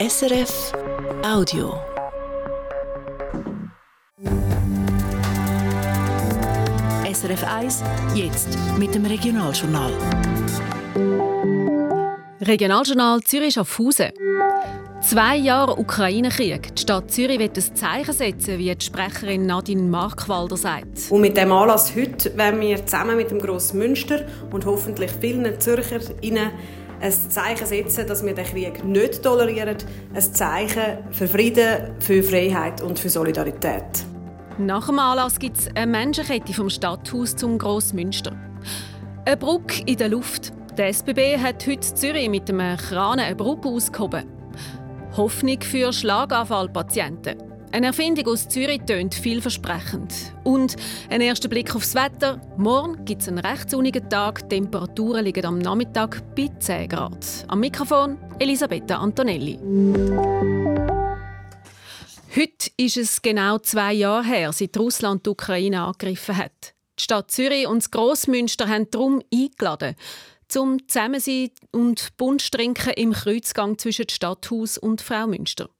SRF Audio. SRF 1, jetzt mit dem Regionaljournal. Regionaljournal Zürich Schaffhausen. Zwei Jahre Ukraine-Krieg. Die Stadt Zürich wird ein Zeichen setzen, wie die Sprecherin Nadine Markwalder sagt. Und mit dem Anlass heute werden wir zusammen mit dem Grossmünster und hoffentlich vielen ZürcherInnen ein Zeichen setzen, dass wir den Krieg nicht tolerieren. Ein Zeichen für Frieden, für Freiheit und für Solidarität. Nach dem Anlass gibt es eine Menschenkette vom Stadthaus zum Grossmünster. Eine Brücke in der Luft. Der SBB hat heute Zürich mit einem Kran eine Brücke ausgehoben. Hoffnung für Schlaganfallpatienten. Eine Erfindung aus Zürich tönt vielversprechend. Und ein erster Blick aufs Wetter. Morgen gibt es einen recht sonnigen Tag. Die Temperaturen liegen am Nachmittag bei 10 Grad. Am Mikrofon Elisabetta Antonelli. Heute ist es genau zwei Jahre her, seit Russland die Ukraine angegriffen hat. Die Stadt Zürich und das Grossmünster haben darum eingeladen, zum Zusammensein und Bunsch trinken im Kreuzgang zwischen Stadthaus und Frau Münster.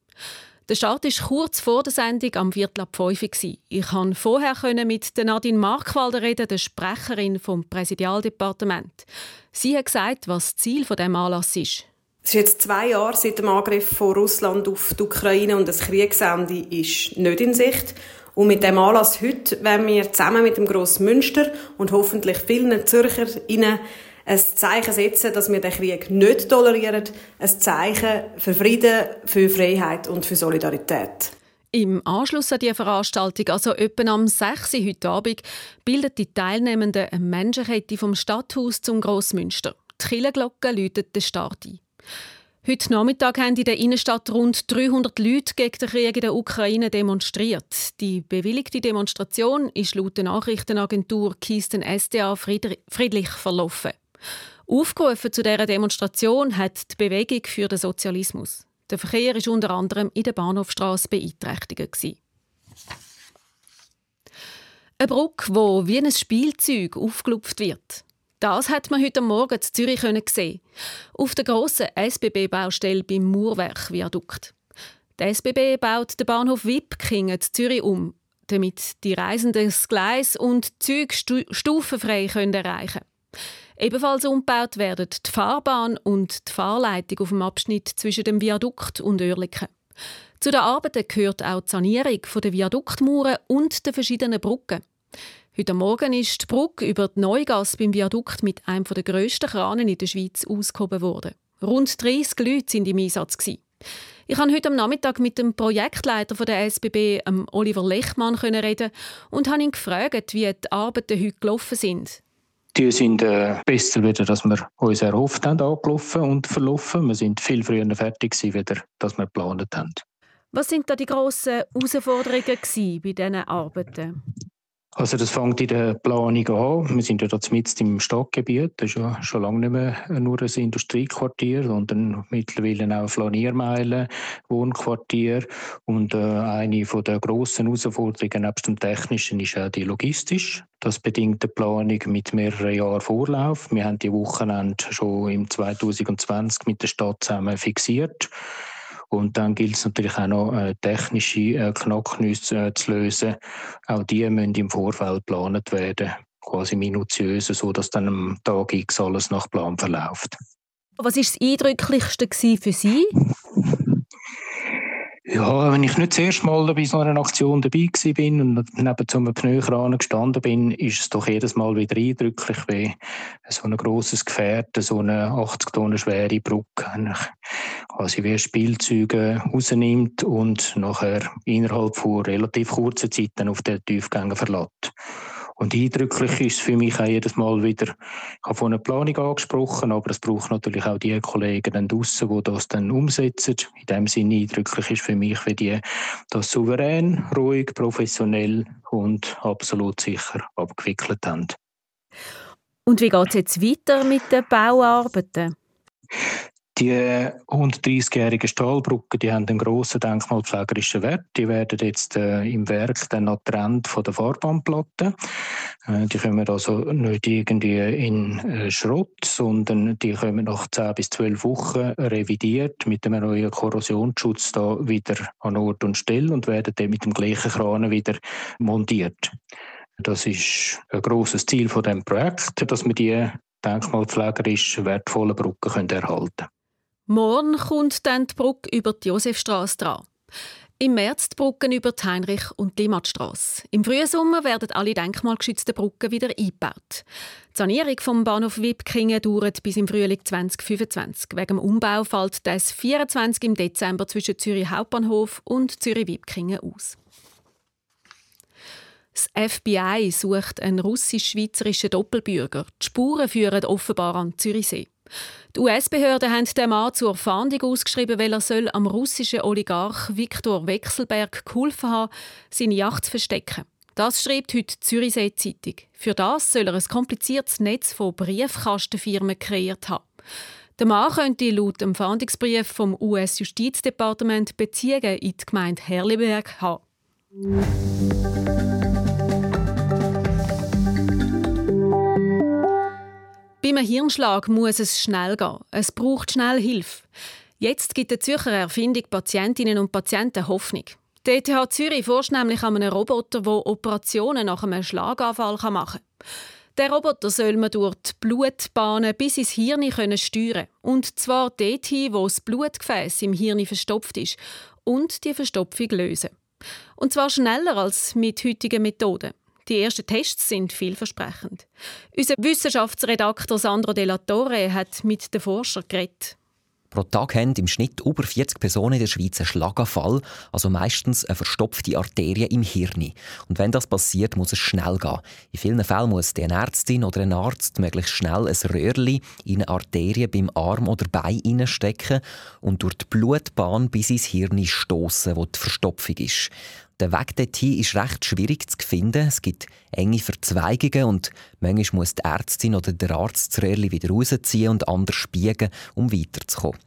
Der Start war kurz vor der Sendung am Viertel ab 5 Uhr. Ich konnte vorher mit Nadine Markwalder reden, der Sprecherin vom Präsidialdepartement. Sie hat gesagt, was das Ziel dieses Anlass ist. Es ist jetzt zwei Jahre seit dem Angriff von Russland auf die Ukraine und das Kriegsende ist nicht in Sicht. Und mit dem Anlass heute werden wir zusammen mit dem Grossmünster und hoffentlich vielen ZürcherInnen ein Zeichen setzen, dass wir den Krieg nicht tolerieren. Ein Zeichen für Frieden, für Freiheit und für Solidarität. Im Anschluss an diese Veranstaltung, also etwa am 6. Uhr heute Abend, bilden die Teilnehmenden eine Menschenkette vom Stadthaus zum Grossmünster. Die Kirchenglocke läutet den Start ein. Heute Nachmittag haben in der Innenstadt rund 300 Leute gegen den Krieg in der Ukraine demonstriert. Die bewilligte Demonstration ist laut der Nachrichtenagentur Kisten SDA friedlich verlaufen. Aufgerufen zu dieser Demonstration hat die Bewegung für den Sozialismus. Der Verkehr war unter anderem in der Bahnhofstrasse beeinträchtigt. Eine Brücke, die wie ein Spielzeug aufgelupft wird. Das hat man heute Morgen in Zürich sehen. Auf der grossen SBB-Baustelle beim Murwerk-Viadukt. Der SBB baut den Bahnhof Wipkingen in Zürich um, damit die Reisenden das Gleis und die Züge stufenfrei erreichen können. Ebenfalls umgebaut werden die Fahrbahn und die Fahrleitung auf dem Abschnitt zwischen dem Viadukt und Oerlikon. Zu den Arbeiten gehört auch die Sanierung der Viaduktmauern und der verschiedenen Brücken. Heute Morgen ist die Brücke über die Neugasse beim Viadukt mit einem der grössten Kranen in der Schweiz ausgehoben worden. Rund 30 Leute waren im Einsatz. Ich konnte heute am Nachmittag mit dem Projektleiter der SBB, Oliver Lechmann, reden und habe ihn gefragt, wie die Arbeiten heute gelaufen sind. Die sind äh, besser, wieder, als wir uns erhofft haben, angelaufen und verlaufen. Wir sind viel früher fertig gewesen, wieder, als wir geplant haben. Was sind da die grossen Herausforderungen bei diesen Arbeiten? Also das fängt in der Planung an. Wir sind ja dort mitten im Stadtgebiet. Das ist ja schon lange nicht mehr nur ein Industriequartier, sondern mittlerweile auch Flaniermeilen, Wohnquartier. Und äh, eine der grossen Herausforderungen nebst dem Technischen ist auch die logistisch. Das bedingt eine Planung mit mehreren Jahren Vorlauf. Wir haben die Wochenende schon im 2020 mit der Stadt zusammen fixiert. Und dann gilt es natürlich auch noch, äh, technische äh, Knacknüsse äh, zu lösen. Auch die müssen im Vorfeld geplant werden, quasi minutiös, so dass dann am Tag X alles nach Plan verläuft. Was war das Eindrücklichste für Sie? Ja, wenn ich nicht das erste Mal bei so einer Aktion dabei bin und neben so einem Pneukran gestanden bin, ist es doch jedes Mal wieder eindrücklich, wie so ein grosses Gefährt, so eine 80 Tonnen schwere Brücke quasi wie Spielzeuge rausnimmt und nachher innerhalb von relativ kurzer Zeit dann auf den Tiefgängen verlässt. Und eindrücklich ist es für mich auch jedes Mal wieder, ich habe von einer Planung angesprochen, aber es braucht natürlich auch die Kollegen dann draussen, die das dann umsetzen. In dem Sinne eindrücklich ist für mich, wie die das souverän, ruhig, professionell und absolut sicher abgewickelt haben. Und wie geht es jetzt weiter mit den Bauarbeiten? Die 130-jährigen Stahlbrücken, die haben einen grossen denkmalpflegerischen Wert. Die werden jetzt äh, im Werk dann noch getrennt von der Fahrbahn Äh, die kommen also nicht irgendwie in äh, Schrott, sondern die kommen nach 10 bis 12 Wochen revidiert mit einem neuen Korrosionsschutz da wieder an Ort und Stelle und werden dann mit dem gleichen Kran wieder montiert. Das ist ein grosses Ziel von dem Projekt, dass wir die denkmalpflegerisch wertvollen Brücken erhalten können. Morgen kommt dann die Brücke über die Josefstrasse dran. Im März die Brücken über die Heinrich- und Limmatstrasse. Im Frühsommer werden alle denkmalgeschützten Brücken wieder eingebaut. Die Sanierung vom Bahnhof Wipkingen dauert bis im Frühling 2025. Wegen dem Umbau fällt das 24 im Dezember zwischen Zürich Hauptbahnhof und Zürich Wipkingen aus. Das FBI sucht einen russisch-schweizerischen Doppelbürger. Die Spuren führen offenbar an Zürichsee. Die US-Behörden haben den Mann zur Fahndung ausgeschrieben, weil er soll am russischen Oligarch Viktor Wechselberg geholfen haben, seine Yacht zu verstecken. Das schreibt heute die Zürichsee Zeitung. Für das soll er ein kompliziertes Netz von Briefkastenfirmen kreiert haben. Der Mann könnte laut dem Fahndungsbrief vom US-Justizdepartement Beziehungen in die Gemeinde Herliberg haben. Einem Hirnschlag muss es schnell gehen. Es braucht schnell Hilfe. Jetzt gibt die Zürcher Erfindung Patientinnen und Patienten Hoffnung. Die ETH Zürich forscht nämlich an einem Roboter, der Operationen nach einem Schlaganfall machen kann. Der Roboter soll man durch die Blutbahnen bis ins Hirn können steuern Und zwar dorthin, wo das Blutgefäß im Hirn verstopft ist. Und die Verstopfung lösen. Und zwar schneller als mit heutigen Methoden. Die ersten Tests sind vielversprechend. Unser Wissenschaftsredakteur Sandro De La Torre hat mit den Forschern geredet. Pro Tag haben im Schnitt über 40 Personen in der Schweiz einen Schlaganfall, also meistens eine verstopfte Arterie im Hirn. Und wenn das passiert, muss es schnell gehen. In vielen Fällen muss die Ärztin oder ein Arzt möglichst schnell ein Röhrli in eine Arterie beim Arm oder Bein stecken und durch die Blutbahn bis ins Hirn stoßen, wo die Verstopfung ist. Der Weg dorthin ist recht schwierig zu finden. Es gibt enge Verzweigungen und manchmal muss die Ärztin oder der Arzt das Röhrchen wieder rausziehen und anders biegen, um weiterzukommen.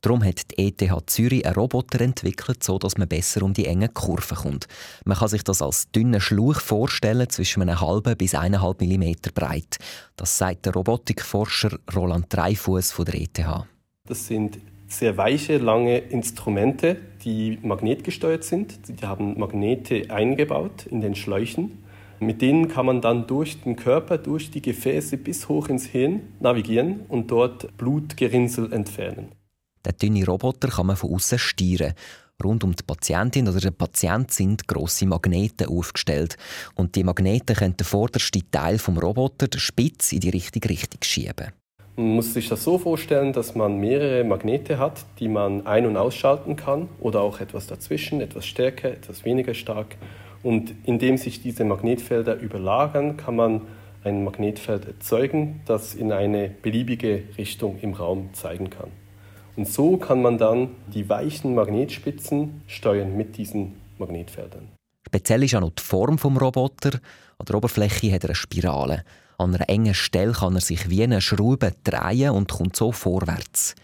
Darum hat die ETH Zürich einen Roboter entwickelt, so dass man besser um die engen Kurven kommt. Man kann sich das als dünnen Schluch vorstellen, zwischen einem halben bis eineinhalb Millimeter breit. Das sagt der Robotikforscher Roland Dreifuß von der ETH. Das sind sehr weiche, lange Instrumente, die magnetgesteuert sind. Die haben Magnete eingebaut in den Schläuchen. Mit denen kann man dann durch den Körper, durch die Gefäße bis hoch ins Hirn navigieren und dort Blutgerinnsel entfernen. Der dünne Roboter kann man von außen steuern. Rund um die Patientin oder den Patient sind grosse Magnete aufgestellt. Und die Magnete können den vordersten Teil vom Roboter, den Spitz, in die richtige Richtung schieben. Man muss sich das so vorstellen, dass man mehrere Magnete hat, die man ein- und ausschalten kann oder auch etwas dazwischen, etwas stärker, etwas weniger stark. Und indem sich diese Magnetfelder überlagern, kann man ein Magnetfeld erzeugen, das in eine beliebige Richtung im Raum zeigen kann. Und so kann man dann die weichen Magnetspitzen steuern mit diesen Magnetfeldern. Speziell ist auch noch die Form des Roboters. An der Oberfläche hat er eine Spirale. An einer engen Stelle kann er sich wie eine Schraube drehen und kommt so vorwärts.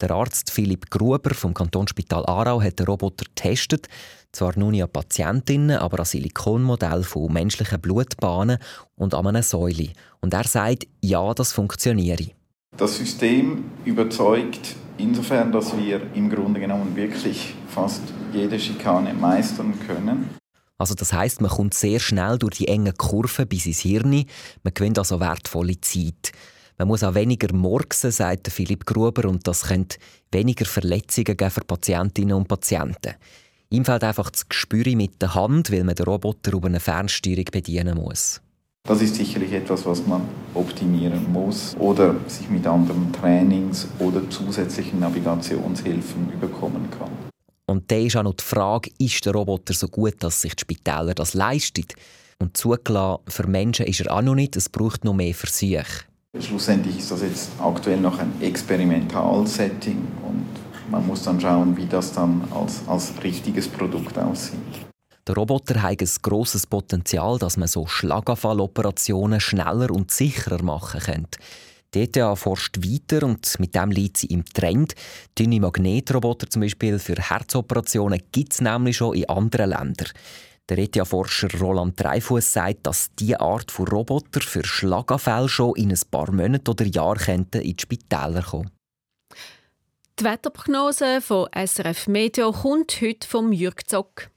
Der Arzt Philipp Gruber vom Kantonsspital Aarau hat den Roboter getestet, zwar nur nicht an Patientinnen, aber an Silikonmodell von menschlichen Blutbahnen und an einer Säule. Und er sagt, ja, das funktioniere. Das System überzeugt insofern, dass wir im Grunde genommen wirklich fast jede Schikane meistern können. Also das heißt, man kommt sehr schnell durch die engen Kurven bis ins Hirn. Man gewinnt also wertvolle Zeit. Man muss auch weniger morgsen, sagt Philipp Gruber, und das könnte weniger Verletzungen geben für Patientinnen und Patienten. Ihm fällt einfach das Gespür mit der Hand, weil man den Roboter über eine Fernsteuerung bedienen muss. Das ist sicherlich etwas, was man optimieren muss oder sich mit anderen Trainings oder zusätzlichen Navigationshilfen überkommen kann. Und da ist auch noch die Frage, ist der Roboter so gut, dass sich die Spitäler das leisten? Und zugelassen, für Menschen ist er auch noch nicht, es braucht noch mehr Versuche. Schlussendlich ist das jetzt aktuell noch ein Experimentalsetting und man muss dann schauen, wie das dann als, als richtiges Produkt aussieht. Der Roboter hat ein grosses Potenzial, dass man so Schlaganfalloperationen schneller und sicherer machen könnte. Die ETH forscht weiter und mit dem liegt sie im Trend. Dünne Magnetroboter zum Beispiel für Herzoperationen gibt es nämlich schon in anderen Ländern. Der ETH-Forscher Roland Dreifuss sagt, dass diese Art von Roboter für Schlaganfälle schon in ein paar Monaten oder Jahren in die Spitäler kommen Die Wetterprognose von SRF Meteo kommt heute vom Jürg Zock.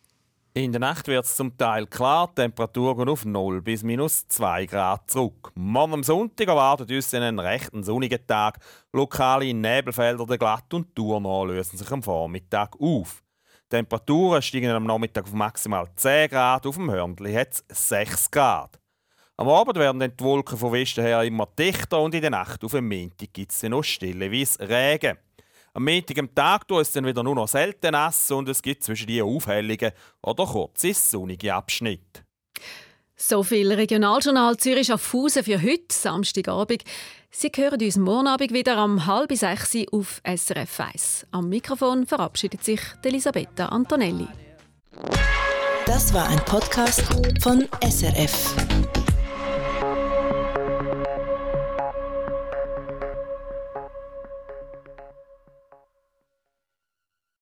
In der Nacht wird es zum Teil klar, die Temperatur geht auf 0 bis minus 2 Grad zurück. Morgen am Sonntag erwartet uns einen recht sonnigen Tag. Lokale Nebelfelder der Glatt und Tour lösen sich am Vormittag auf. Die Temperaturen steigen am Nachmittag auf maximal 10 Grad, auf dem Hörnli hat es 6 Grad. Am Abend werden dann die Wolken von Westen her immer dichter und in der Nacht auf dem Montag gibt es noch stilleweise Regen. Am Montag am Tag tut es dann wieder nur noch selten nass und es gibt zwischen die Aufhellungen oder kurze sonnige Abschnitte. So viel Regionaljournal Zürich auf Fusen für heute, Samstagabend. Sie hören uns morgen Abend wieder um halb sechs auf SRF 1. Am Mikrofon verabschiedet sich Elisabetta Antonelli. Das war ein Podcast von SRF.